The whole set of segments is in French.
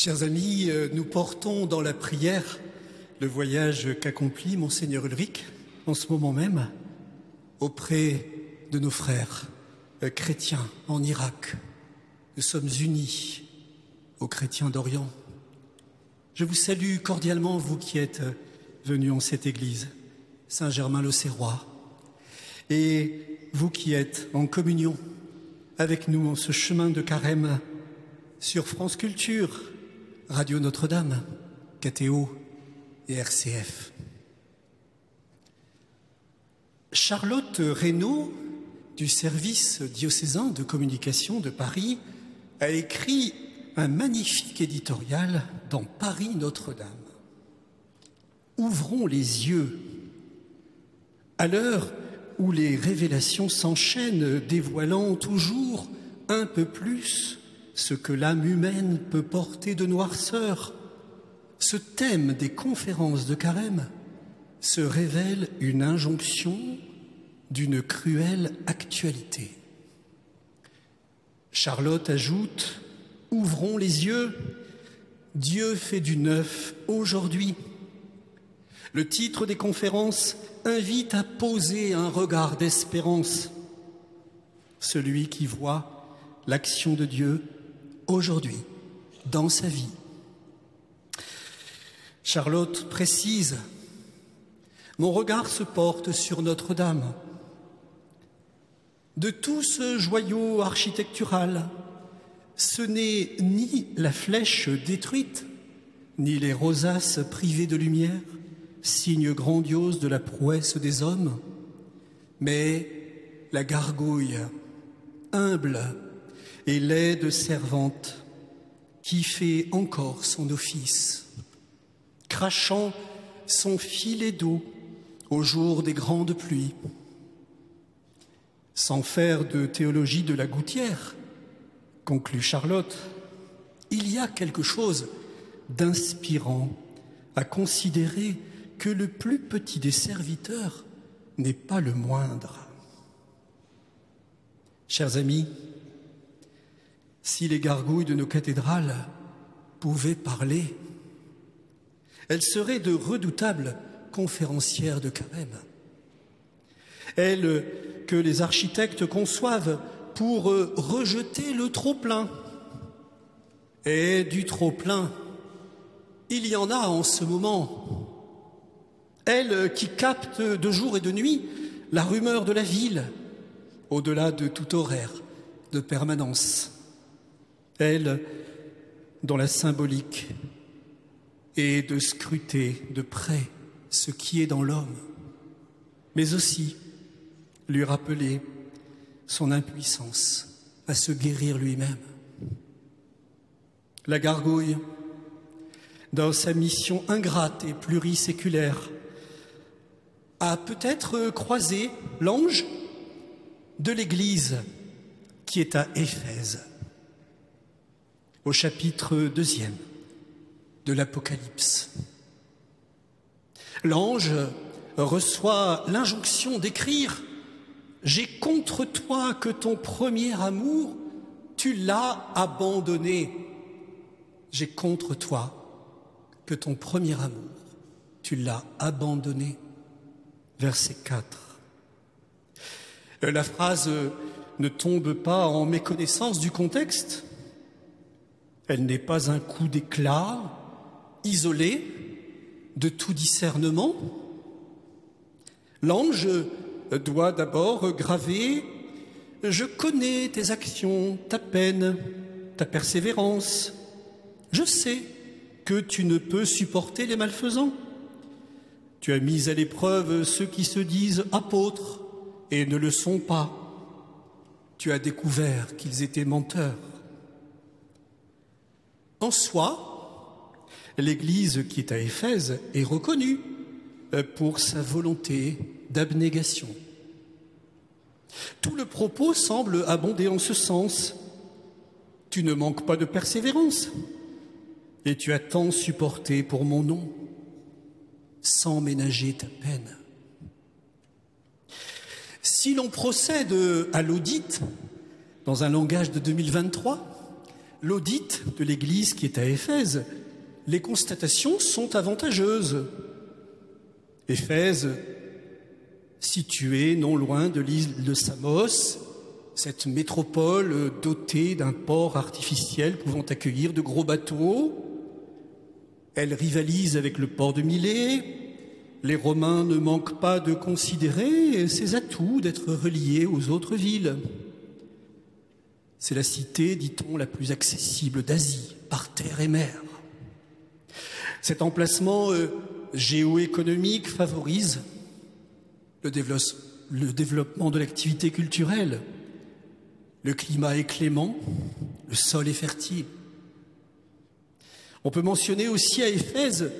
Chers amis, euh, nous portons dans la prière le voyage qu'accomplit Monseigneur Ulrich en ce moment même auprès de nos frères euh, chrétiens en Irak. Nous sommes unis aux chrétiens d'Orient. Je vous salue cordialement, vous qui êtes euh, venus en cette église, Saint-Germain-l'Auxerrois, et vous qui êtes en communion avec nous en ce chemin de carême sur France Culture, Radio Notre-Dame, KTO et RCF. Charlotte Reynaud, du service diocésain de communication de Paris, a écrit un magnifique éditorial dans Paris Notre-Dame. Ouvrons les yeux. À l'heure où les révélations s'enchaînent, dévoilant toujours un peu plus ce que l'âme humaine peut porter de noirceur, ce thème des conférences de carême se révèle une injonction d'une cruelle actualité. Charlotte ajoute Ouvrons les yeux, Dieu fait du neuf aujourd'hui. Le titre des conférences invite à poser un regard d'espérance. Celui qui voit l'action de Dieu aujourd'hui, dans sa vie. Charlotte précise, mon regard se porte sur Notre-Dame. De tout ce joyau architectural, ce n'est ni la flèche détruite, ni les rosaces privées de lumière, signe grandiose de la prouesse des hommes, mais la gargouille, humble, et laide servante qui fait encore son office, crachant son filet d'eau au jour des grandes pluies. Sans faire de théologie de la gouttière, conclut Charlotte, il y a quelque chose d'inspirant à considérer que le plus petit des serviteurs n'est pas le moindre. Chers amis, si les gargouilles de nos cathédrales pouvaient parler, elles seraient de redoutables conférencières de carême. Elles que les architectes conçoivent pour rejeter le trop-plein. Et du trop-plein, il y en a en ce moment. Elles qui captent de jour et de nuit la rumeur de la ville, au-delà de tout horaire de permanence elle, dont la symbolique est de scruter de près ce qui est dans l'homme, mais aussi lui rappeler son impuissance à se guérir lui-même. La gargouille, dans sa mission ingrate et pluriséculaire, a peut-être croisé l'ange de l'Église qui est à Éphèse au chapitre deuxième de l'Apocalypse. L'ange reçoit l'injonction d'écrire J'ai contre toi que ton premier amour, tu l'as abandonné. J'ai contre toi que ton premier amour, tu l'as abandonné. Verset 4. La phrase ne tombe pas en méconnaissance du contexte. Elle n'est pas un coup d'éclat isolé de tout discernement. L'ange doit d'abord graver Je connais tes actions, ta peine, ta persévérance. Je sais que tu ne peux supporter les malfaisants. Tu as mis à l'épreuve ceux qui se disent apôtres et ne le sont pas. Tu as découvert qu'ils étaient menteurs. En soi, l'Église qui est à Éphèse est reconnue euh, pour sa volonté d'abnégation. Tout le propos semble abonder en ce sens. Tu ne manques pas de persévérance et tu as tant supporté pour mon nom sans ménager ta peine. Si l'on procède à l'audit dans un langage de 2023, l'audit de l'Église qui est à Éphèse, les constatations sont avantageuses. Éphèse, située non loin de l'île de Samos, cette métropole dotée d'un port artificiel pouvant accueillir de gros bateaux, elle rivalise avec le port de Milet. Les Romains ne manquent pas de considérer ses atouts d'être reliés aux autres villes. C'est la cité, dit-on, la plus accessible d'Asie, par terre et mer. Cet emplacement euh, géoéconomique favorise le, le développement de l'activité culturelle. Le climat est clément, le sol est fertile. On peut mentionner aussi à Éphèse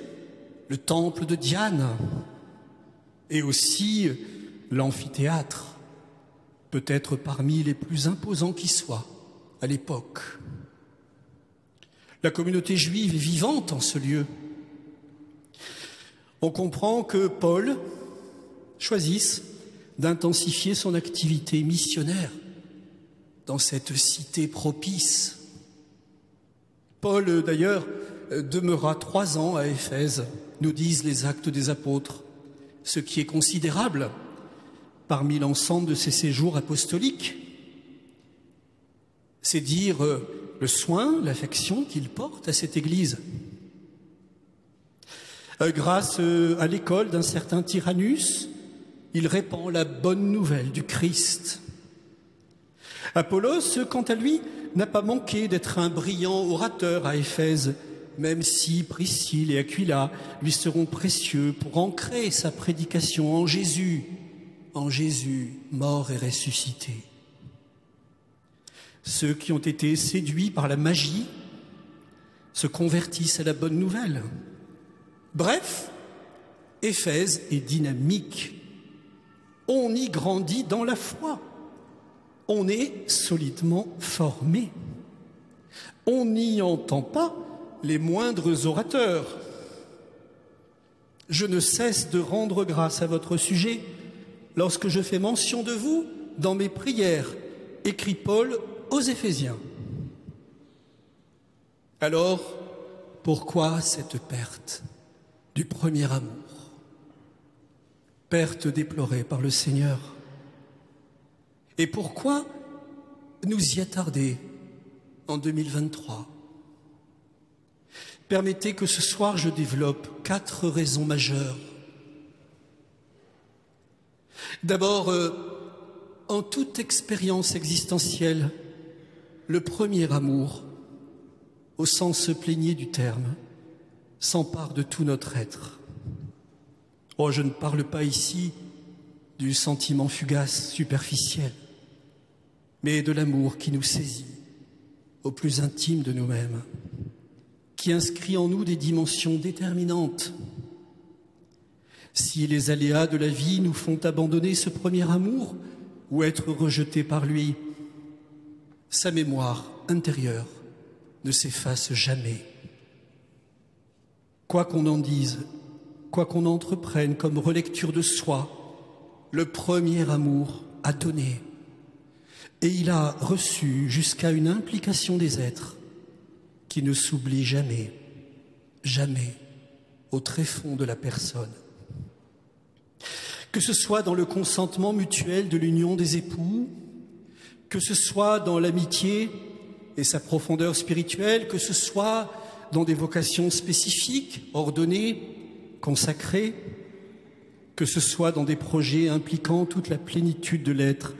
le temple de Diane et aussi l'amphithéâtre, peut-être parmi les plus imposants qui soient à l'époque. La communauté juive est vivante en ce lieu. On comprend que Paul choisisse d'intensifier son activité missionnaire dans cette cité propice. Paul, d'ailleurs, demeura trois ans à Éphèse, nous disent les actes des apôtres, ce qui est considérable parmi l'ensemble de ses séjours apostoliques. C'est dire euh, le soin, l'affection qu'il porte à cette Église. Euh, grâce euh, à l'école d'un certain Tyrannus, il répand la bonne nouvelle du Christ. Apollos, quant à lui, n'a pas manqué d'être un brillant orateur à Éphèse même si Priscille et Aquila lui seront précieux pour ancrer sa prédication en Jésus, en Jésus mort et ressuscité. Ceux qui ont été séduits par la magie se convertissent à la bonne nouvelle. Bref, Éphèse est dynamique. On y grandit dans la foi. On est solidement formé. On n'y entend pas les moindres orateurs. Je ne cesse de rendre grâce à votre sujet lorsque je fais mention de vous dans mes prières, écrit Paul aux Éphésiens. Alors, pourquoi cette perte du premier amour? Perte déplorée par le Seigneur. Et pourquoi nous y attarder en 2023 Permettez que ce soir je développe quatre raisons majeures. D'abord, euh, en toute expérience existentielle, le premier amour, au sens plaigné du terme, s'empare de tout notre être. Oh, je ne parle pas ici du sentiment fugace, superficiel, mais de l'amour qui nous saisit au plus intime de nous-mêmes qui inscrit en nous des dimensions déterminantes. Si les aléas de la vie nous font abandonner ce premier amour ou être rejetés par lui, sa mémoire intérieure ne s'efface jamais. Quoi qu'on en dise, quoi qu'on entreprenne comme relecture de soi, le premier amour a donné et il a reçu jusqu'à une implication des êtres qui ne s'oublie jamais, jamais, au tréfonds de la personne. Que ce soit dans le consentement mutuel de l'union des époux, que ce soit dans l'amitié et sa profondeur spirituelle, que ce soit dans des vocations spécifiques, ordonnées, consacrées, que ce soit dans des projets impliquant toute la plénitude de l'être,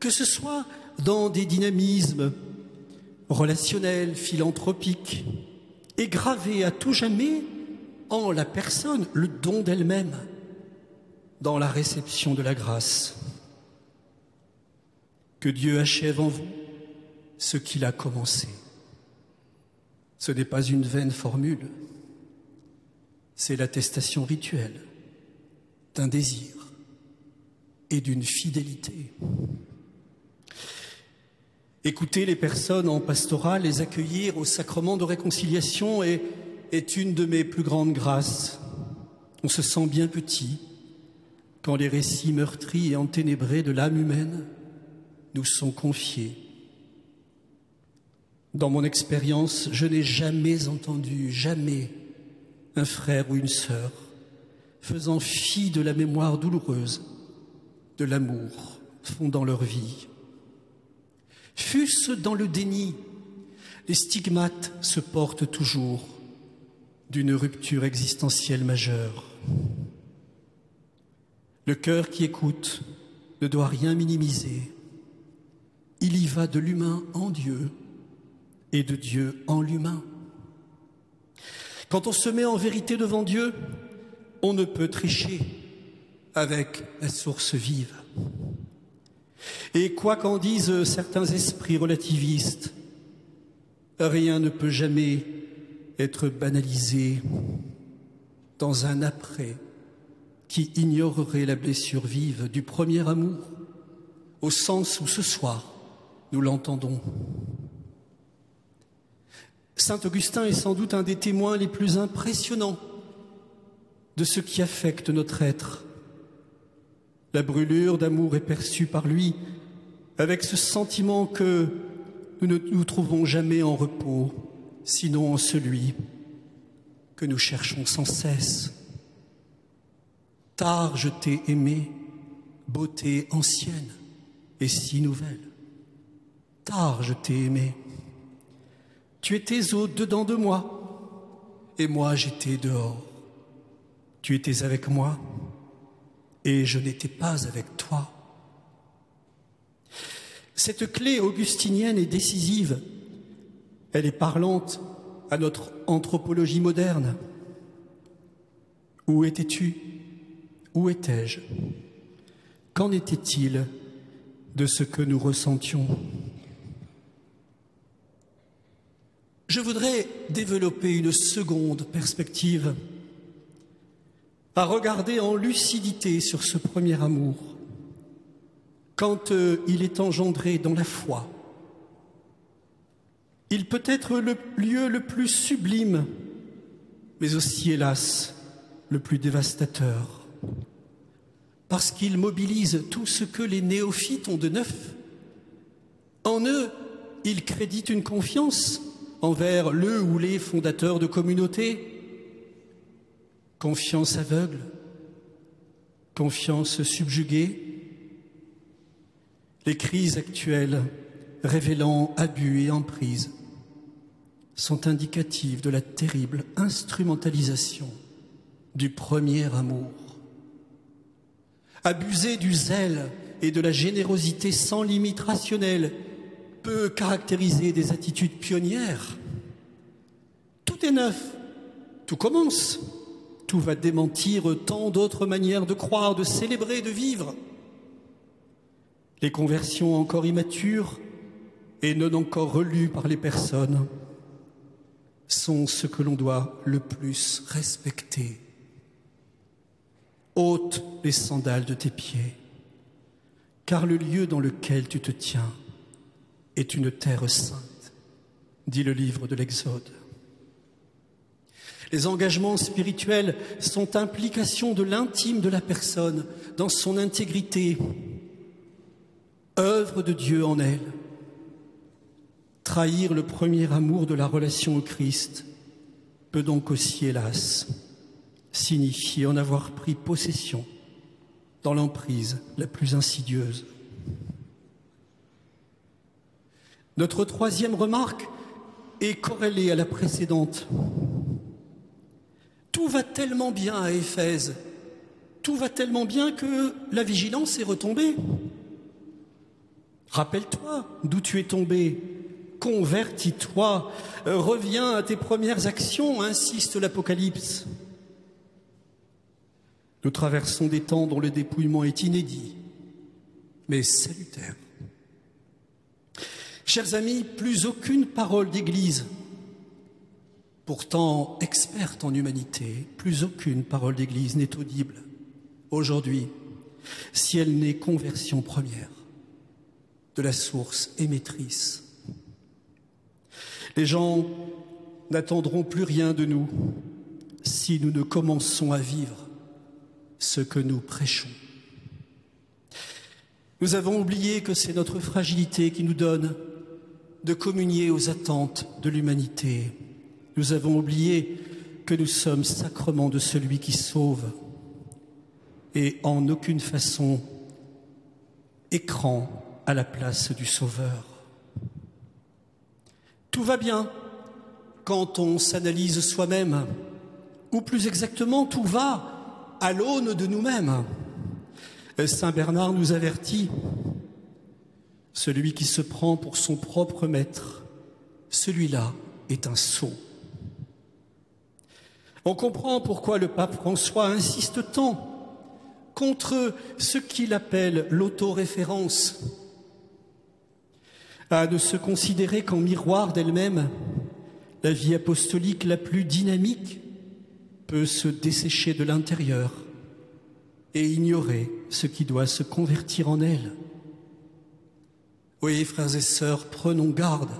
que ce soit dans des dynamismes relationnel, philanthropique, et gravé à tout jamais en la personne le don d'elle-même dans la réception de la grâce. Que Dieu achève en vous ce qu'il a commencé. Ce n'est pas une vaine formule, c'est l'attestation rituelle d'un désir et d'une fidélité. Écouter les personnes en pastorat, les accueillir au sacrement de réconciliation est, est une de mes plus grandes grâces. On se sent bien petit quand les récits meurtris et enténébrés de l'âme humaine nous sont confiés. Dans mon expérience, je n'ai jamais entendu, jamais, un frère ou une sœur faisant fi de la mémoire douloureuse de l'amour fondant leur vie. Fût-ce dans le déni, les stigmates se portent toujours d'une rupture existentielle majeure. Le cœur qui écoute ne doit rien minimiser. Il y va de l'humain en Dieu et de Dieu en l'humain. Quand on se met en vérité devant Dieu, on ne peut tricher avec la source vive. Et quoi qu'en disent certains esprits relativistes, rien ne peut jamais être banalisé dans un après qui ignorerait la blessure vive du premier amour, au sens où ce soir nous l'entendons. Saint Augustin est sans doute un des témoins les plus impressionnants de ce qui affecte notre être. La brûlure d'amour est perçue par lui avec ce sentiment que nous ne nous trouvons jamais en repos, sinon en celui que nous cherchons sans cesse. Tard je t'ai aimé, beauté ancienne et si nouvelle. Tard je t'ai aimé. Tu étais au-dedans de moi et moi j'étais dehors. Tu étais avec moi et je n'étais pas avec toi. Cette clé augustinienne est décisive. Elle est parlante à notre anthropologie moderne. Où étais-tu? Où étais-je? Qu'en était-il de ce que nous ressentions? Je voudrais développer une seconde perspective à regarder en lucidité sur ce premier amour, quand euh, il est engendré dans la foi. Il peut être le lieu le plus sublime, mais aussi, hélas, le plus dévastateur, parce qu'il mobilise tout ce que les néophytes ont de neuf. En eux, il crédite une confiance envers le ou les fondateurs de communautés, confiance aveugle, confiance subjuguée. Les crises actuelles révélant abus et emprise sont indicatives de la terrible instrumentalisation du premier amour. Abuser du zèle et de la générosité sans limite rationnelle peut caractériser des attitudes pionnières. Tout est neuf, tout commence. Tout va démentir tant d'autres manières de croire, de célébrer, de vivre. Les conversions encore immatures et non encore relues par les personnes sont ce que l'on doit le plus respecter. Ôte les sandales de tes pieds, car le lieu dans lequel tu te tiens est une terre sainte, dit le livre de l'Exode. Les engagements spirituels sont implication de l'intime de la personne dans son intégrité, œuvre de Dieu en elle. Trahir le premier amour de la relation au Christ peut donc aussi, hélas, signifier en avoir pris possession dans l'emprise la plus insidieuse. Notre troisième remarque est corrélée à la précédente. Tout va tellement bien à Éphèse, tout va tellement bien que la vigilance est retombée. Rappelle-toi d'où tu es tombé, convertis-toi, reviens à tes premières actions, insiste l'Apocalypse. Nous traversons des temps dont le dépouillement est inédit, mais salutaire. Chers amis, plus aucune parole d'Église Pourtant experte en humanité, plus aucune parole d'Église n'est audible aujourd'hui si elle n'est conversion première de la source émettrice. Les gens n'attendront plus rien de nous si nous ne commençons à vivre ce que nous prêchons. Nous avons oublié que c'est notre fragilité qui nous donne de communier aux attentes de l'humanité. Nous avons oublié que nous sommes sacrement de celui qui sauve et en aucune façon écran à la place du Sauveur. Tout va bien quand on s'analyse soi-même, ou plus exactement, tout va à l'aune de nous-mêmes. Saint Bernard nous avertit, celui qui se prend pour son propre maître, celui-là est un sot. On comprend pourquoi le pape François insiste tant contre ce qu'il appelle l'autoréférence, à ne se considérer qu'en miroir d'elle-même, la vie apostolique la plus dynamique peut se dessécher de l'intérieur et ignorer ce qui doit se convertir en elle. Oui, frères et sœurs, prenons garde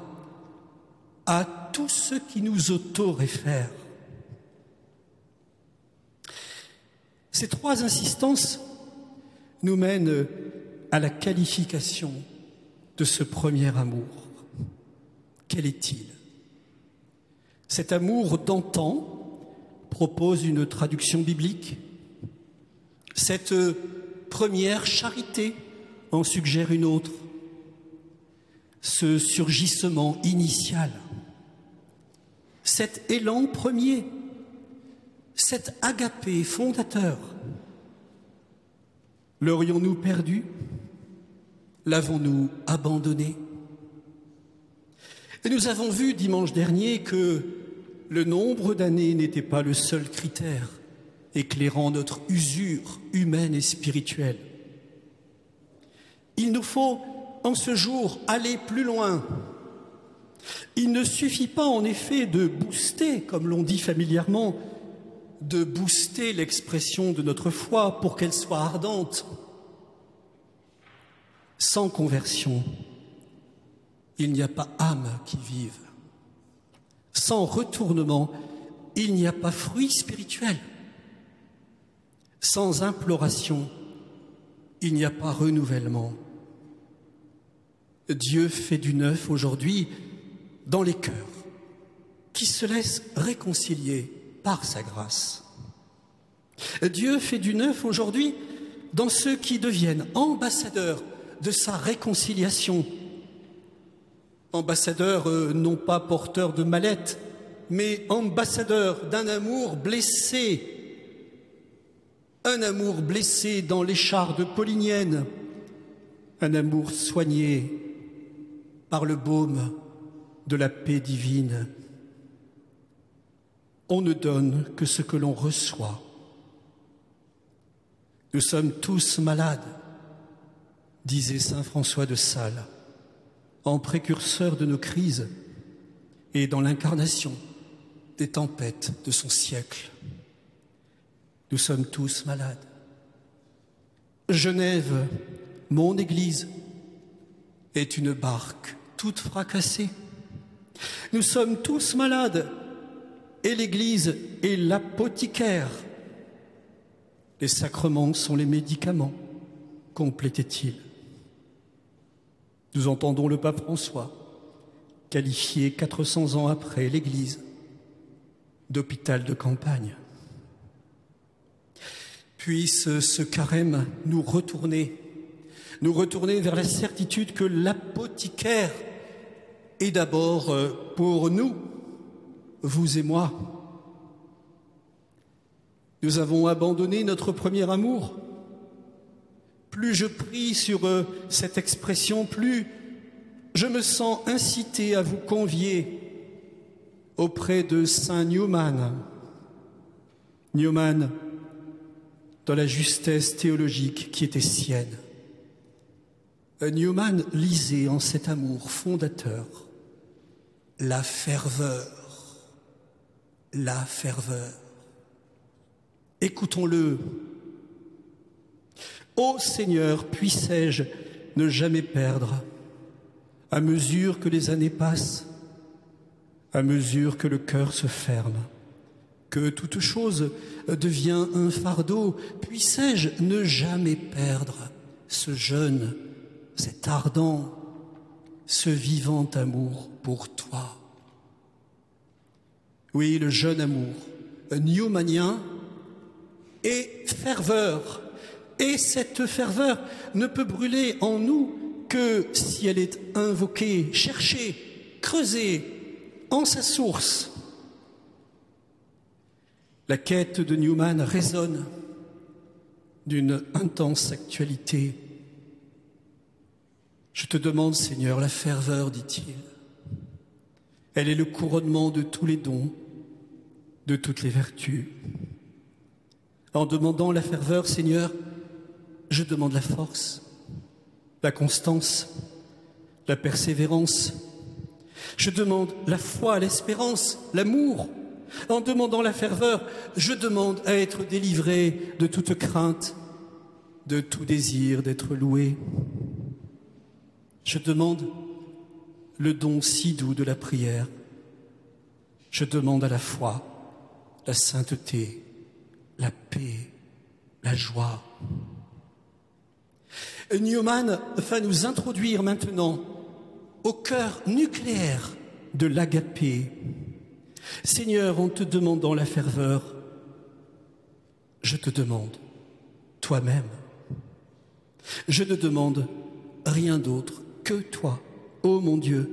à tout ce qui nous autoréfère. Ces trois insistances nous mènent à la qualification de ce premier amour. Quel est-il? Cet amour d'antan propose une traduction biblique. Cette première charité en suggère une autre. Ce surgissement initial, cet élan premier. Cet agapé fondateur, l'aurions-nous perdu? L'avons-nous abandonné? Et nous avons vu dimanche dernier que le nombre d'années n'était pas le seul critère éclairant notre usure humaine et spirituelle. Il nous faut en ce jour aller plus loin. Il ne suffit pas en effet de booster, comme l'on dit familièrement, de booster l'expression de notre foi pour qu'elle soit ardente. Sans conversion, il n'y a pas âme qui vive. Sans retournement, il n'y a pas fruit spirituel. Sans imploration, il n'y a pas renouvellement. Dieu fait du neuf aujourd'hui dans les cœurs qui se laissent réconcilier par sa grâce. Dieu fait du neuf aujourd'hui dans ceux qui deviennent ambassadeurs de sa réconciliation. Ambassadeurs euh, non pas porteurs de mallettes, mais ambassadeurs d'un amour blessé, un amour blessé dans l'écharde paulinienne, un amour soigné par le baume de la paix divine. On ne donne que ce que l'on reçoit. Nous sommes tous malades, disait Saint François de Sales, en précurseur de nos crises et dans l'incarnation des tempêtes de son siècle. Nous sommes tous malades. Genève, mon Église, est une barque toute fracassée. Nous sommes tous malades et l'Église est l'apothicaire. Les sacrements sont les médicaments, complétait-il. Nous entendons le pape François qualifier 400 ans après l'Église d'hôpital de campagne. Puisse ce carême nous retourner, nous retourner vers la certitude que l'apothicaire est d'abord euh, pour nous vous et moi. Nous avons abandonné notre premier amour. Plus je prie sur euh, cette expression, plus je me sens incité à vous convier auprès de Saint Newman. Newman, dans la justesse théologique qui était sienne. Euh, Newman lisait en cet amour fondateur la ferveur la ferveur. Écoutons-le. Ô Seigneur, puissais-je ne jamais perdre, à mesure que les années passent, à mesure que le cœur se ferme, que toute chose devient un fardeau, puissais-je ne jamais perdre ce jeûne, cet ardent, ce vivant amour pour toi? Oui, le jeune amour, newmanien et ferveur. Et cette ferveur ne peut brûler en nous que si elle est invoquée, cherchée, creusée en sa source. La quête de Newman résonne d'une intense actualité. Je te demande, Seigneur, la ferveur, dit-il. Elle est le couronnement de tous les dons, de toutes les vertus. En demandant la ferveur, Seigneur, je demande la force, la constance, la persévérance. Je demande la foi, l'espérance, l'amour. En demandant la ferveur, je demande à être délivré de toute crainte, de tout désir d'être loué. Je demande le don si doux de la prière. Je demande à la foi la sainteté, la paix, la joie. Newman va nous introduire maintenant au cœur nucléaire de l'agapé. Seigneur, en te demandant la ferveur, je te demande toi-même. Je ne demande rien d'autre que toi, ô mon Dieu,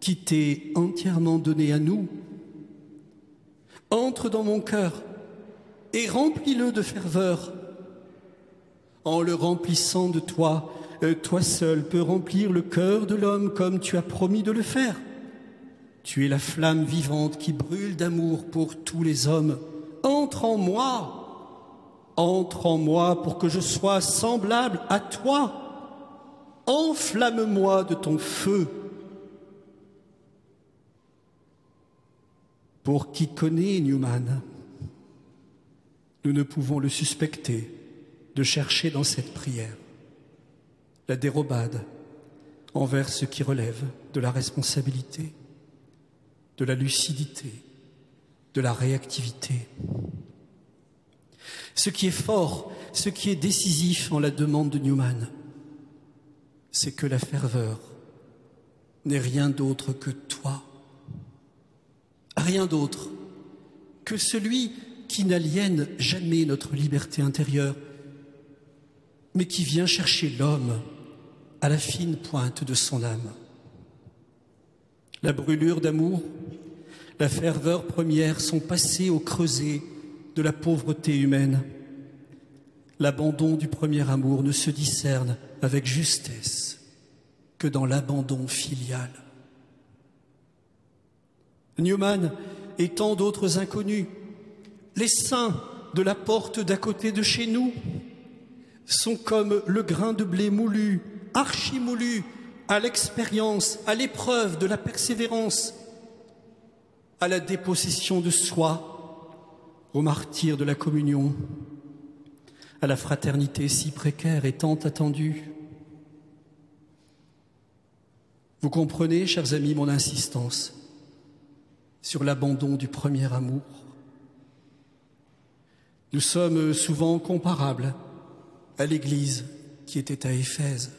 qui t'es entièrement donné à nous. Entre dans mon cœur et remplis-le de ferveur. En le remplissant de toi, euh, toi seul peux remplir le cœur de l'homme comme tu as promis de le faire. Tu es la flamme vivante qui brûle d'amour pour tous les hommes. Entre en moi, entre en moi pour que je sois semblable à toi. Enflamme-moi de ton feu. Pour qui connaît Newman, nous ne pouvons le suspecter de chercher dans cette prière la dérobade envers ce qui relève de la responsabilité, de la lucidité, de la réactivité. Ce qui est fort, ce qui est décisif en la demande de Newman, c'est que la ferveur n'est rien d'autre que toi, rien d'autre que celui qui n'aliène jamais notre liberté intérieure, mais qui vient chercher l'homme à la fine pointe de son âme. La brûlure d'amour, la ferveur première sont passées au creuset de la pauvreté humaine. L'abandon du premier amour ne se discerne avec justesse que dans l'abandon filial. Newman et tant d'autres inconnus, les saints de la porte d'à côté de chez nous, sont comme le grain de blé moulu, archi-moulu, à l'expérience, à l'épreuve de la persévérance, à la dépossession de soi, au martyr de la communion, à la fraternité si précaire et tant attendue. Vous comprenez, chers amis, mon insistance sur l'abandon du premier amour. Nous sommes souvent comparables à l'Église qui était à Éphèse.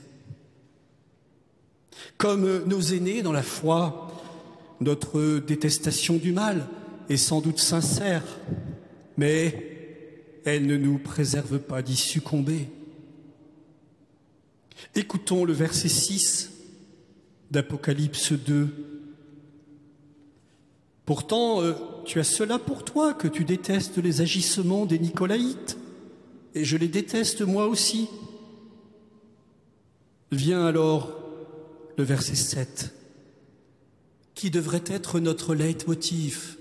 Comme nos aînés dans la foi, notre détestation du mal est sans doute sincère, mais elle ne nous préserve pas d'y succomber. Écoutons le verset 6 d'Apocalypse 2. Pourtant, euh, tu as cela pour toi que tu détestes les agissements des Nicolaïtes, et je les déteste moi aussi. Vient alors le verset 7, qui devrait être notre leitmotiv,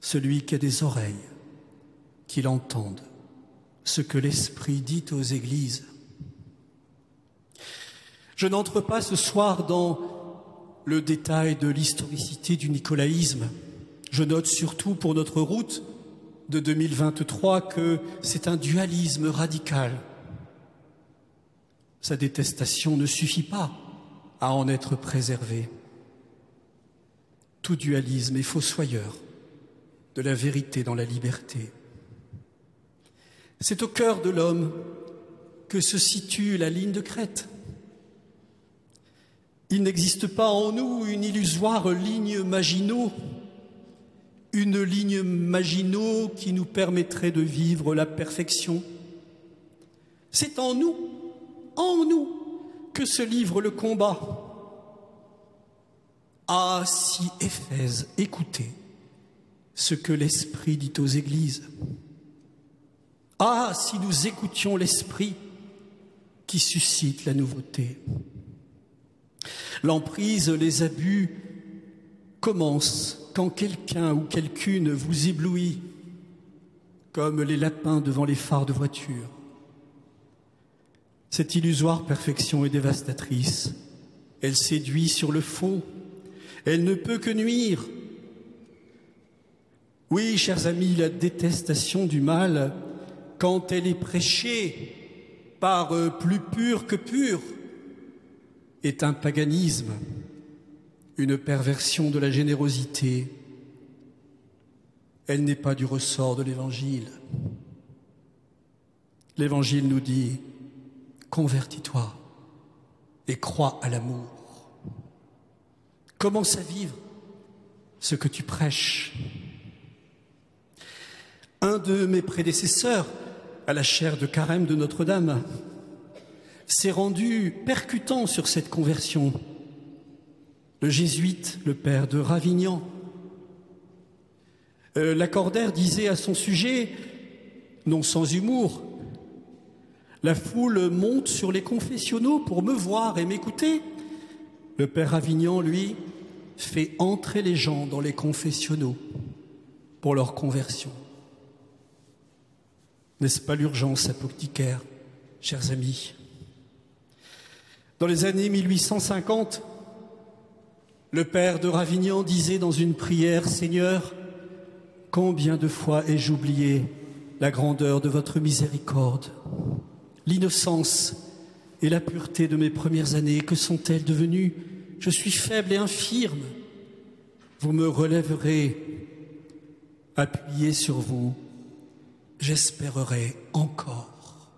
celui qui a des oreilles, qu'il entende ce que l'Esprit dit aux églises. Je n'entre pas ce soir dans le détail de l'historicité du nicolaïsme. Je note surtout pour notre route de 2023 que c'est un dualisme radical. Sa détestation ne suffit pas à en être préservé. Tout dualisme est fossoyeur de la vérité dans la liberté. C'est au cœur de l'homme que se situe la ligne de crête. Il n'existe pas en nous une illusoire ligne Maginot, une ligne Maginot qui nous permettrait de vivre la perfection. C'est en nous, en nous, que se livre le combat. Ah, si Éphèse écoutait ce que l'Esprit dit aux églises. Ah, si nous écoutions l'Esprit qui suscite la nouveauté. L'emprise, les abus commencent quand quelqu'un ou quelqu'une vous éblouit comme les lapins devant les phares de voiture. Cette illusoire perfection est dévastatrice. Elle séduit sur le faux. Elle ne peut que nuire. Oui, chers amis, la détestation du mal, quand elle est prêchée par euh, plus pur que pur, est un paganisme, une perversion de la générosité. Elle n'est pas du ressort de l'Évangile. L'Évangile nous dit, convertis-toi et crois à l'amour. Commence à vivre ce que tu prêches. Un de mes prédécesseurs à la chaire de carême de Notre-Dame s'est rendu percutant sur cette conversion. Le jésuite, le père de Ravignan, euh, Lacordaire disait à son sujet, non sans humour, la foule monte sur les confessionnaux pour me voir et m'écouter. Le père Avignon, lui, fait entrer les gens dans les confessionnaux pour leur conversion. N'est-ce pas l'urgence apocticaire, chers amis? Dans les années 1850, le père de Ravignan disait dans une prière Seigneur, combien de fois ai-je oublié la grandeur de votre miséricorde L'innocence et la pureté de mes premières années, que sont-elles devenues? Je suis faible et infirme. Vous me relèverez, appuyé sur vous, j'espérerai encore.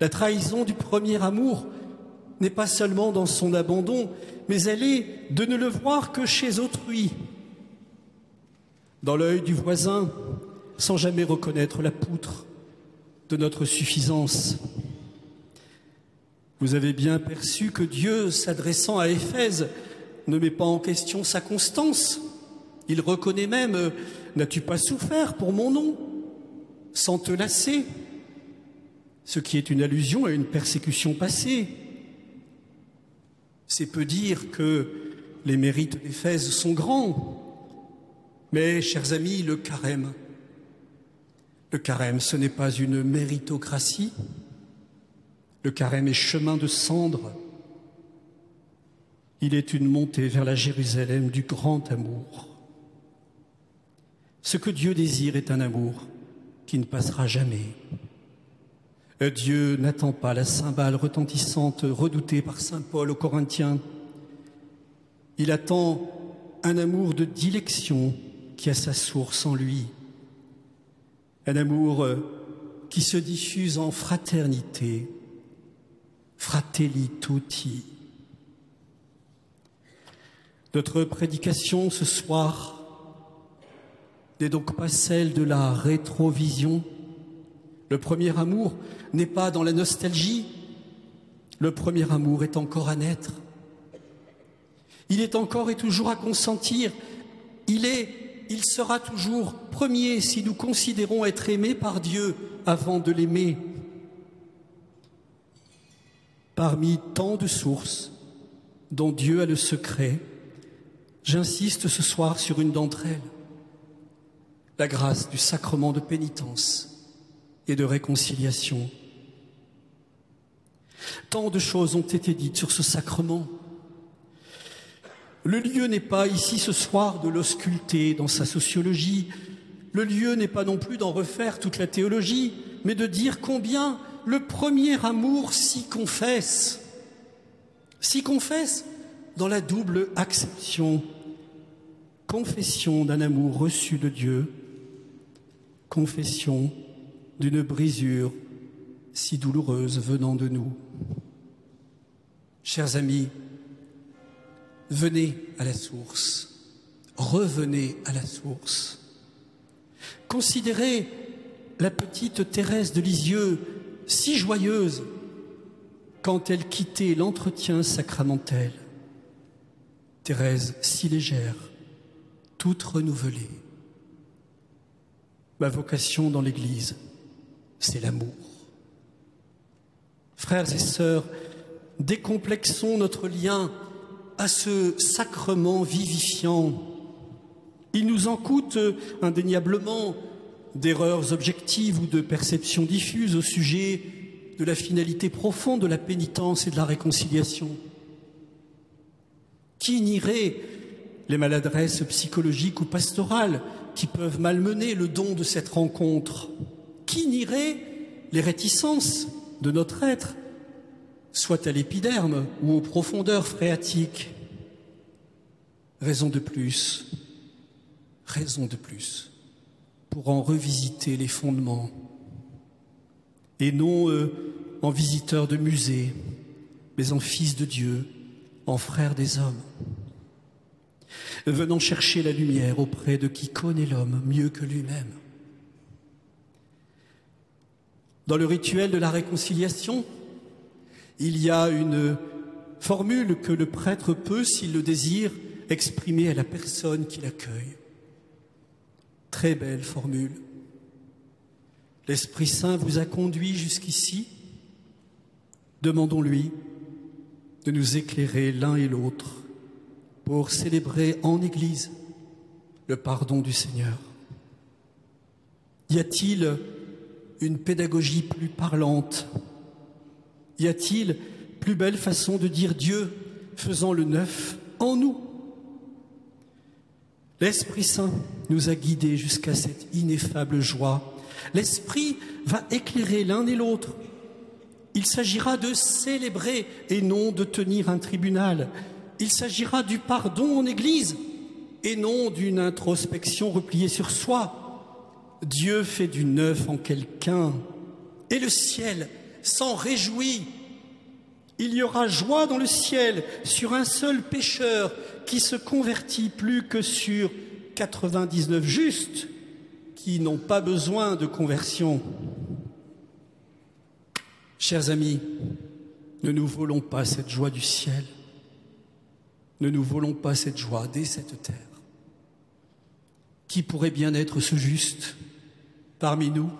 La trahison du premier amour n'est pas seulement dans son abandon, mais elle est de ne le voir que chez autrui, dans l'œil du voisin, sans jamais reconnaître la poutre de notre suffisance. Vous avez bien perçu que Dieu, s'adressant à Éphèse, ne met pas en question sa constance. Il reconnaît même N'as-tu pas souffert pour mon nom sans te lasser? Ce qui est une allusion à une persécution passée. C'est peu dire que les mérites d'Éphèse sont grands. Mais, chers amis, le carême, le carême, ce n'est pas une méritocratie. Le carême est chemin de cendre. Il est une montée vers la Jérusalem du grand amour. Ce que Dieu désire est un amour qui ne passera jamais. Dieu n'attend pas la cymbale retentissante redoutée par Saint Paul aux Corinthiens. Il attend un amour de dilection qui a sa source en lui un amour euh, qui se diffuse en fraternité, fratelli tutti. Notre prédication ce soir n'est donc pas celle de la rétrovision. Le premier amour n'est pas dans la nostalgie. Le premier amour est encore à naître. Il est encore et toujours à consentir. Il est il sera toujours premier si nous considérons être aimés par Dieu avant de l'aimer. Parmi tant de sources dont Dieu a le secret, j'insiste ce soir sur une d'entre elles, la grâce du sacrement de pénitence et de réconciliation. Tant de choses ont été dites sur ce sacrement. Le lieu n'est pas ici ce soir de l'ausculter dans sa sociologie. Le lieu n'est pas non plus d'en refaire toute la théologie, mais de dire combien le premier amour s'y confesse. S'y confesse dans la double acception. Confession d'un amour reçu de Dieu, confession d'une brisure si douloureuse venant de nous. Chers amis, venez à la source, revenez à la source. Considérez la petite Thérèse de Lisieux, si joyeuse quand elle quittait l'entretien sacramentel. Thérèse si légère, toute renouvelée. Ma vocation dans l'Église, c'est l'amour. Frères et sœurs, décomplexons notre lien à ce sacrement vivifiant. Il nous en coûte indéniablement d'erreurs objectives ou de perceptions diffuses au sujet de la finalité profonde de la pénitence et de la réconciliation. Qui nierait les maladresses psychologiques ou pastorales qui peuvent malmener le don de cette rencontre? Qui nierait les réticences de notre être soit à l'épiderme ou aux profondeurs phréatiques. Raison de plus, raison de plus, pour en revisiter les fondements, et non euh, en visiteur de musée, mais en fils de Dieu, en frère des hommes. Venant chercher la lumière auprès de qui connaît l'homme mieux que lui-même. Dans le rituel de la réconciliation, il y a une formule que le prêtre peut, s'il le désire, exprimer à la personne qui l'accueille. Très belle formule. L'Esprit Saint vous a conduit jusqu'ici. Demandons-lui de nous éclairer l'un et l'autre pour célébrer en Église le pardon du Seigneur. Y a-t-il une pédagogie plus parlante y a-t-il plus belle façon de dire Dieu faisant le neuf en nous? L'Esprit Saint nous a guidés jusqu'à cette ineffable joie. L'Esprit va éclairer l'un et l'autre. Il s'agira de célébrer et non de tenir un tribunal. Il s'agira du pardon en Église et non d'une introspection repliée sur soi. Dieu fait du neuf en quelqu'un et le ciel s'en réjouit. Il y aura joie dans le ciel sur un seul pécheur qui se convertit plus que sur 99 justes qui n'ont pas besoin de conversion. Chers amis, ne nous volons pas cette joie du ciel. Ne nous volons pas cette joie dès cette terre. Qui pourrait bien être ce juste? Parmi nous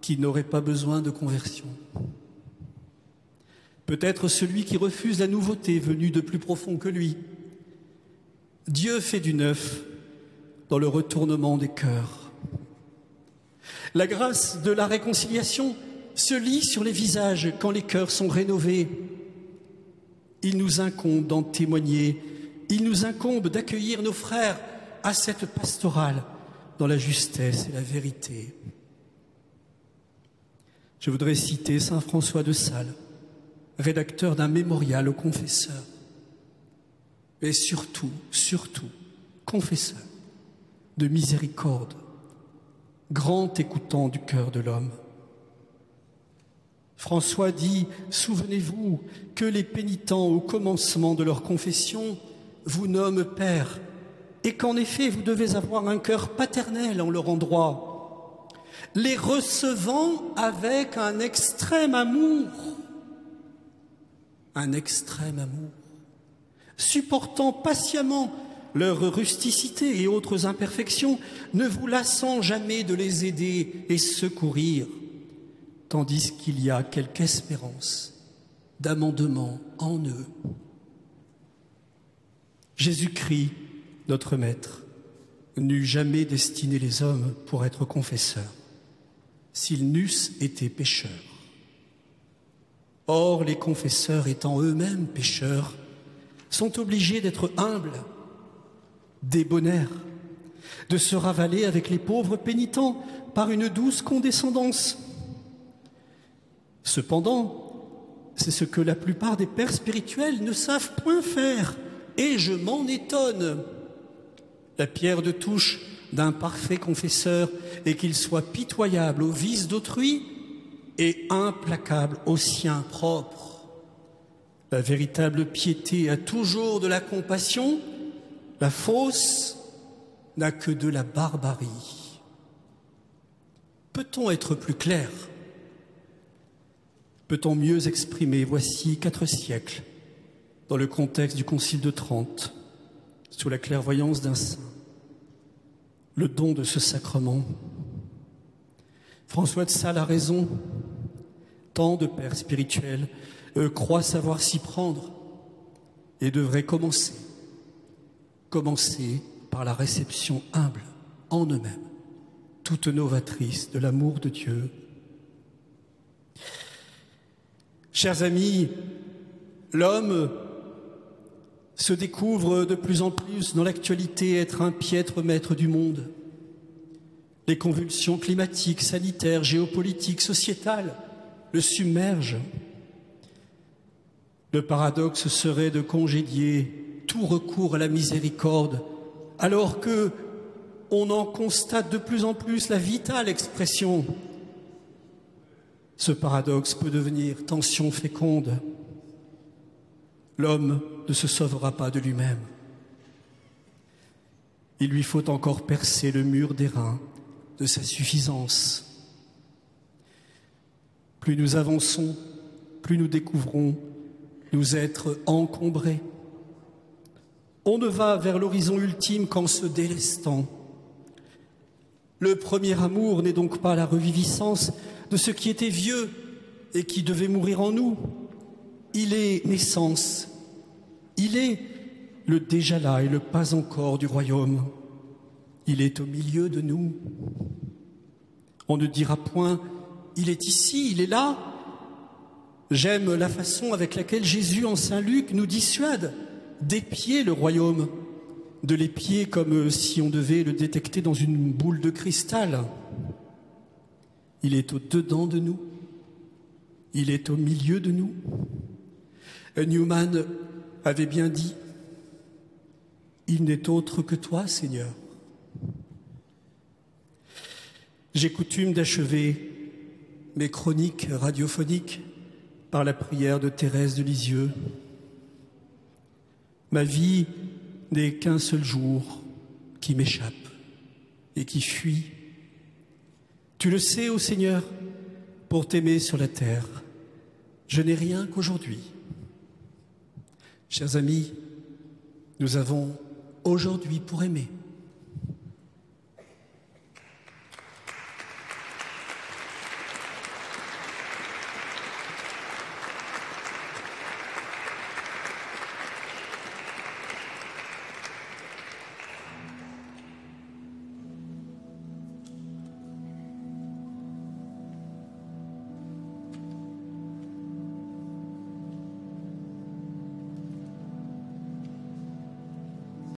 qui n'aurait pas besoin de conversion. Peut-être celui qui refuse la nouveauté venue de plus profond que lui. Dieu fait du neuf dans le retournement des cœurs. La grâce de la réconciliation se lit sur les visages quand les cœurs sont rénovés. Il nous incombe d'en témoigner, il nous incombe d'accueillir nos frères à cette pastorale dans la justesse et la vérité. Je voudrais citer Saint François de Sales, rédacteur d'un mémorial aux confesseurs, et surtout, surtout, confesseur de miséricorde, grand écoutant du cœur de l'homme. François dit, Souvenez-vous que les pénitents au commencement de leur confession vous nomment Père, et qu'en effet vous devez avoir un cœur paternel en leur endroit les recevant avec un extrême amour, un extrême amour, supportant patiemment leur rusticité et autres imperfections, ne vous lassant jamais de les aider et secourir, tandis qu'il y a quelque espérance d'amendement en eux. Jésus-Christ, notre Maître, n'eût jamais destiné les hommes pour être confesseurs s'ils n'eussent été pécheurs. Or, les confesseurs étant eux-mêmes pécheurs, sont obligés d'être humbles, débonnaires, de se ravaler avec les pauvres pénitents par une douce condescendance. Cependant, c'est ce que la plupart des pères spirituels ne savent point faire, et je m'en étonne. La pierre de touche d'un parfait confesseur et qu'il soit pitoyable aux vices d'autrui et implacable aux siens propres. La véritable piété a toujours de la compassion, la fausse n'a que de la barbarie. Peut-on être plus clair? Peut-on mieux exprimer, voici quatre siècles, dans le contexte du Concile de Trente, sous la clairvoyance d'un saint, le don de ce sacrement François de Sales a raison. Tant de pères spirituels croient savoir s'y prendre et devraient commencer, commencer par la réception humble en eux-mêmes, toute novatrice de l'amour de Dieu. Chers amis, l'homme se découvre de plus en plus dans l'actualité être un piètre maître du monde. Les convulsions climatiques, sanitaires, géopolitiques, sociétales le submergent. Le paradoxe serait de congédier tout recours à la miséricorde, alors que on en constate de plus en plus la vitale expression. Ce paradoxe peut devenir tension féconde. L'homme ne se sauvera pas de lui-même. Il lui faut encore percer le mur des reins de sa suffisance. Plus nous avançons, plus nous découvrons nous être encombrés. On ne va vers l'horizon ultime qu'en se délestant. Le premier amour n'est donc pas la reviviscence de ce qui était vieux et qui devait mourir en nous. Il est naissance. Il est le déjà là et le pas encore du royaume. Il est au milieu de nous. On ne dira point, il est ici, il est là. J'aime la façon avec laquelle Jésus en Saint Luc nous dissuade d'épier le royaume, de l'épier comme si on devait le détecter dans une boule de cristal. Il est au-dedans de nous, il est au milieu de nous. Newman avait bien dit, il n'est autre que toi, Seigneur. J'ai coutume d'achever mes chroniques radiophoniques par la prière de Thérèse de Lisieux. Ma vie n'est qu'un seul jour qui m'échappe et qui fuit. Tu le sais, ô Seigneur, pour t'aimer sur la terre, je n'ai rien qu'aujourd'hui. Chers amis, nous avons aujourd'hui pour aimer